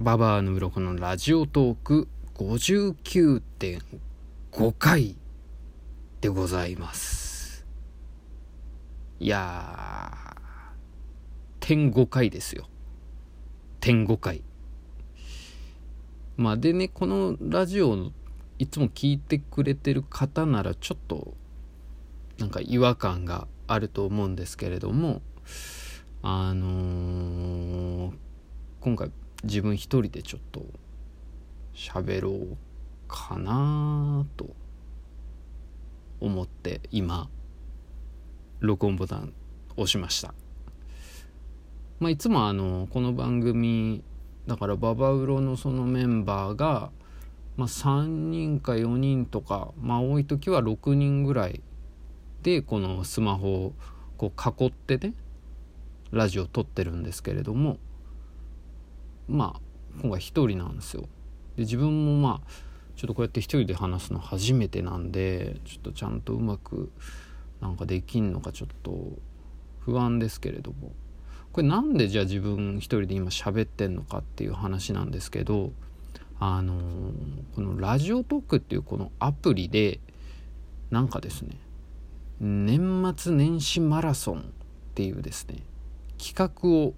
ババアの鱗のラジオトーク59.5回でございます。いやー点5回ですよ。点5回。まあでねこのラジオいつも聞いてくれてる方ならちょっとなんか違和感があると思うんですけれどもあのー、今回自分一人でちょっと喋ろうかなと思って今録音ボタン押しました。まあいつもあのこの番組だからババウロのそのメンバーが、まあ、3人か4人とかまあ多い時は6人ぐらいでこのスマホをこう囲ってねラジオを撮ってるんですけれどもまあ今回一人なんですよ。で自分もまあちょっとこうやって一人で話すの初めてなんでちょっとちゃんとうまくなんかできんのかちょっと不安ですけれどもこれなんでじゃあ自分一人で今喋ってんのかっていう話なんですけどあのー、このラジオトークっていうこのアプリでなんかですね年末年始マラソンっていうですね企画を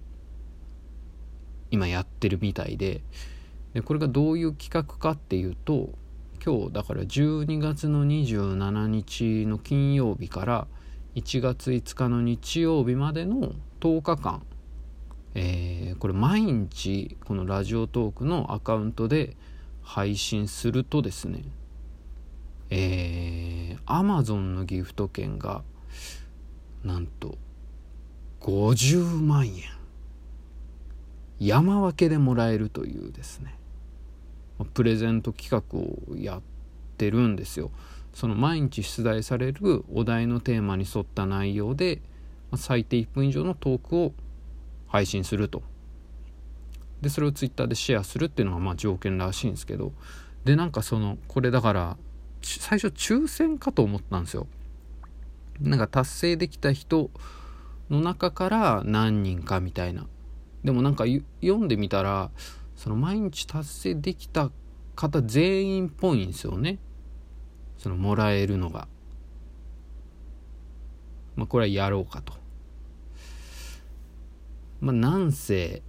今やってるみたいででこれがどういう企画かっていうと今日だから12月の27日の金曜日から1月5日の日曜日までの10日間、えー、これ毎日このラジオトークのアカウントで配信するとですねえー、Amazon のギフト券がなんと50万円。山分けでもらえるというですね。プレゼント企画をやってるんですよ。その毎日出題されるお題のテーマに沿った内容で最低1分以上のトークを配信すると。でそれをツイッターでシェアするっていうのがまあ条件らしいんですけど。でなんかそのこれだから最初抽選かと思ったんですよ。なんか達成できた人の中から何人かみたいな。でもなんか読んでみたらその毎日達成できた方全員っぽいんですよね。そのもらえるのが。まあこれはやろうかと。まあなんせ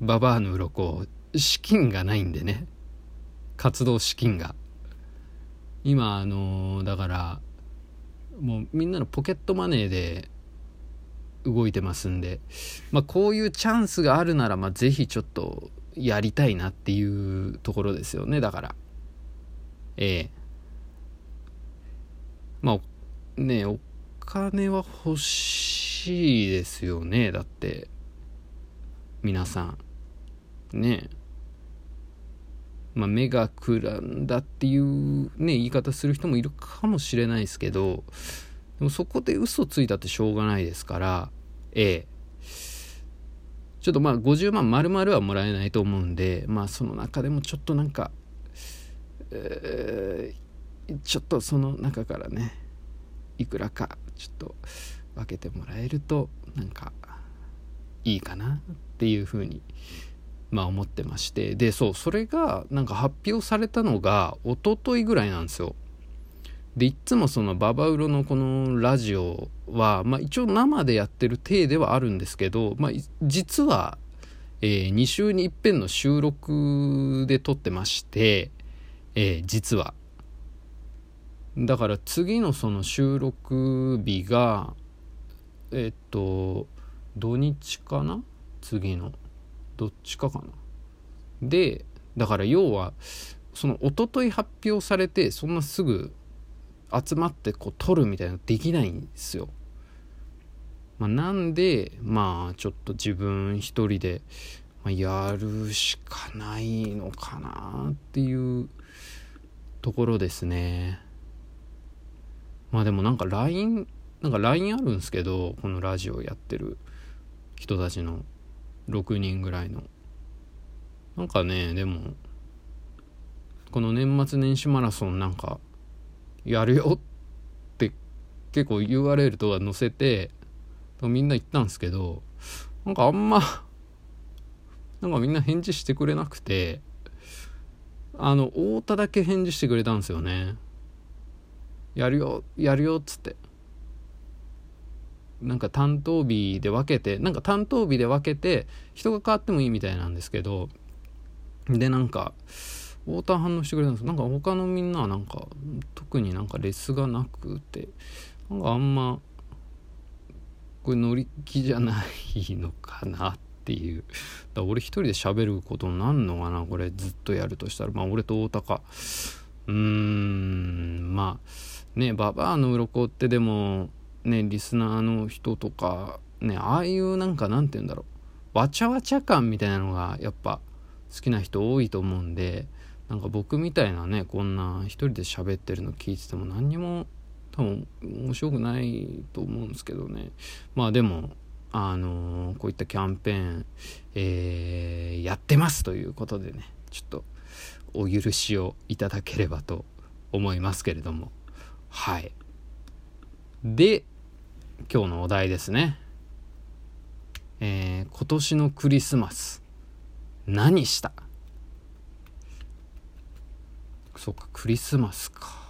ババアの鱗資金がないんでね。活動資金が。今あの、だからもうみんなのポケットマネーで動いてますんで、まあ、こういうチャンスがあるなら、まあ、ぜひちょっとやりたいなっていうところですよね。だからええ。まあねお金は欲しいですよね。だって皆さん。ねまあ、目がくらんだっていうね言い方する人もいるかもしれないですけどでもそこで嘘ついたってしょうがないですからええ。ちょっとまあ50万丸々はもらえないと思うんでまあその中でもちょっとなんか、えー、ちょっとその中からねいくらかちょっと分けてもらえるとなんかいいかなっていうふうにまあ思ってまして。でそうそれがなんか発表されたのが一昨日ぐらいなんですよ。でいつもそのババウロのこのラジオは、まあ、一応生でやってる体ではあるんですけど、まあ、実は、えー、2週に一遍の収録で撮ってまして、えー、実は。だから次のその収録日がえっと土日かな？次の。どっちかかな？でだから要はその一昨日発表されてそんなすぐ集まってこう撮るみたいなのできないんですよ。まあ、なんでまあちょっと自分一人で、やるしかないのかなっていうところですね。まあでもなんか LINE なんか LINE あるんですけどこのラジオやってる人たちの6人ぐらいのなんかねでもこの年末年始マラソンなんかやるよって結構 URL とか載せてみんな言ったんですけどなんかあんま なんかみんな返事してくれなくてあの太田だけ返事してくれたんですよね。やるよやるよっつって。なんか担当日で分けてなんか担当日で分けて人が変わってもいいみたいなんですけどでなんか太田反応してくれたんです。なんか他のみんなはなんか特になんかレスがなくてなんかあんまこれ乗り気じゃないのかなっていう。だ俺一人で喋ることになんのかなこれずっとやるとしたら。まあ俺と太田かうーんまあねババアの鱗ってでもねリスナーの人とかねああいうなんかなんて言うんだろう。わちゃわちゃ感みたいなのがやっぱ好きな人多いと思うんでなんか僕みたいなねこんな一人で喋ってるの聞いてても何にも多分面白くないと思うんですけどね。まあでもあのー、こういったキャンペーン、えー、やってますということでねちょっとお許しをいただければと思いますけれども。はい。で今日のお題ですね。えー、今年のクリスマス何した？そうかクリスマスか。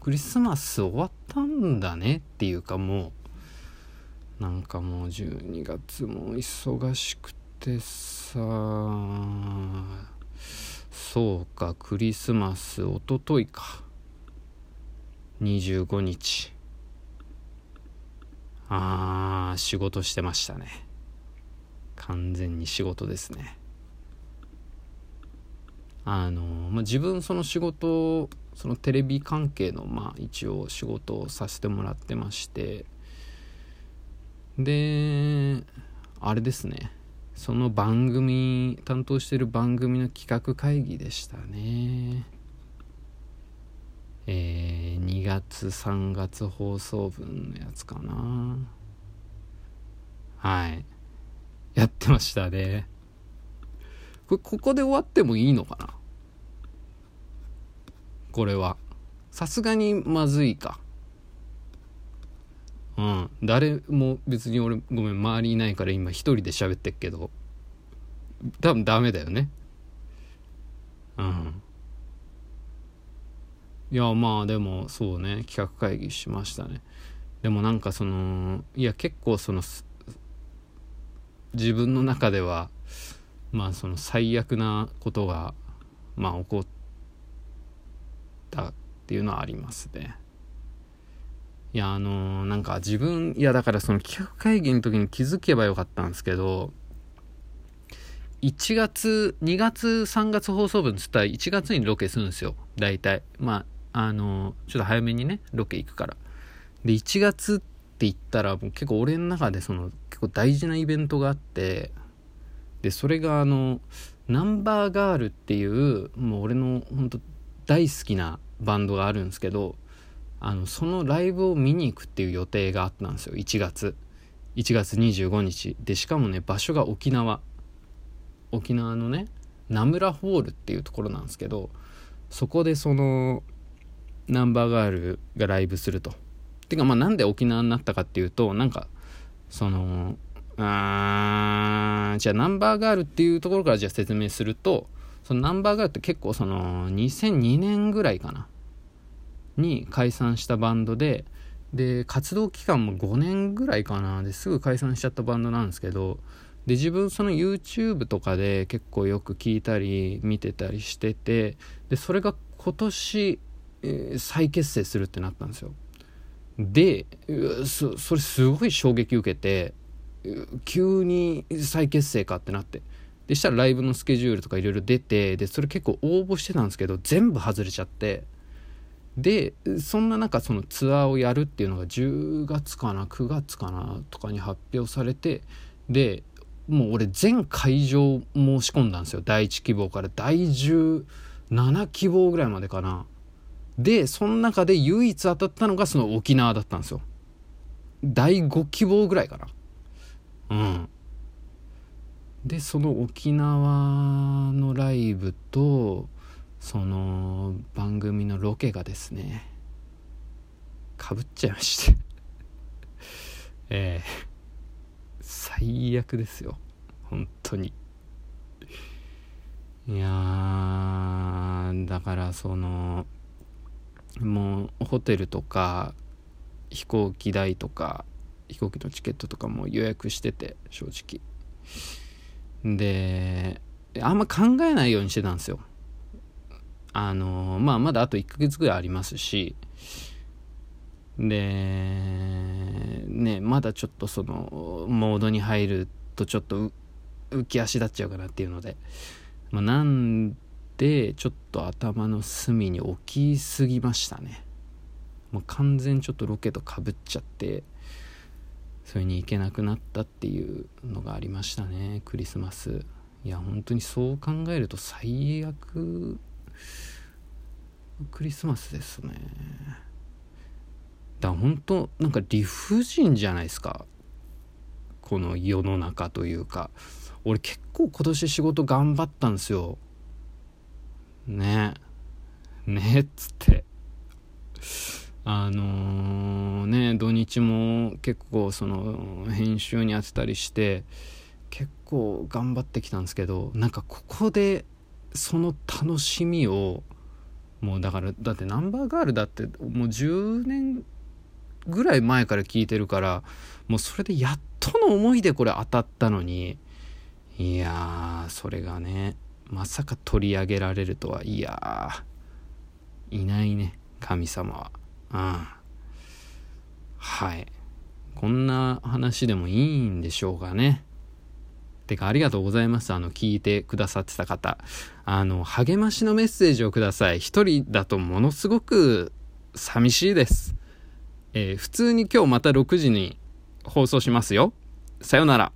クリスマス終わったんだねっていうかもうなんかもう12月も忙しくてさ。そうかクリスマスおとといか25日。あー仕事してましたね。完全に仕事ですね。あの、まあ、自分その仕事そのテレビ関係のまあ一応仕事をさせてもらってましてであれですね。その番組担当してる番組の企画会議でしたね。えー、2月3月放送分のやつかな。はい。やってましたね。こここで終わってもいいのかな？これは。さすがにまずいか。うん。誰も別に俺ごめん周りいないから今一人で喋ってっけど。多分ダメだよね。うん。いやまあでもそうね。企画会議しましたね。でもなんかそのいや結構その自分の中ではまあその最悪なことがまあ起こったっていうのはありますね。いやあのー、なんか自分いやだからその企画会議の時に気づけばよかったんですけど1月2月3月放送分つったら1月にロケするんですよ。大体。まああのー、ちょっと早めにねロケ行くから。で1月って言ったらもう結構俺の中でその結構大事なイベントがあってでそれがあのナンバーガールっていうもう俺の本当大好きなバンドがあるんですけどあのそのライブを見に行くっていう予定があったんですよ1月。1月25日。でしかもね場所が沖縄。沖縄のね名村ホールっていうところなんですけどそこでそのナンバーガールがライブすると。てかまあなんで沖縄になったかっていうとなんかそのあじゃあナンバーガールっていうところからじゃあ説明するとそのナンバーガールって結構その2002年ぐらいかなに解散したバンドでで活動期間も5年ぐらいかなですぐ解散しちゃったバンドなんですけどで自分その YouTube とかで結構よく聞いたり見てたりしててでそれが今年、えー、再結成するってなったんですよ。でそそれすごい衝撃受けて急に再結成かってなって。でしたらライブのスケジュールとかいろいろ出てでそれ結構応募してたんですけど全部外れちゃって。でそんな中そのツアーをやるっていうのが10月かな9月かなとかに発表されてでもう俺全会場申し込んだんですよ。第1希望から。第17希望ぐらいまでかな。でその中で唯一当たったのがその沖縄だったんですよ。第5希望ぐらいかな。うん。でその沖縄のライブとその番組のロケがですねかぶっちゃいまして。ええ、最悪ですよ。本当に。いやだからそのもうホテルとか飛行機代とか飛行機のチケットとかも予約してて正直。であんま考えないようにしてたんですよ。あのまあまだあと1ヶ月ぐらいありますし。でねまだちょっとそのモードに入るとちょっと浮き足立っちゃうかなっていうので、まあ、なんでちょっと頭の隅に置きすぎましたね。もう完全ちょっとロケとかぶっちゃって。それに行けなくなったっていうのがありましたねクリスマス。いや本当にそう考えると最悪。クリスマスですね。だから本当なんか理不尽じゃないですか。この世の中というか。俺結構今年仕事頑張ったんですよ。ね。ねっつって。あのー、ね土日も結構その編集に当てたりして結構頑張ってきたんですけどなんかここでその楽しみをもうだからだってナンバーガールだってもう10年ぐらい前から聞いてるからもうそれでやっとの思いでこれ当たったのにいやーそれがねまさか取り上げられるとはいやいないね神様は。うんはいこんな話でもいいんでしょうかねてかありがとうございます。あの、聞いてくださってた方。あの、励ましのメッセージをください。一人だとものすごく寂しいです。えー、普通に今日また6時に放送しますよ。さよなら。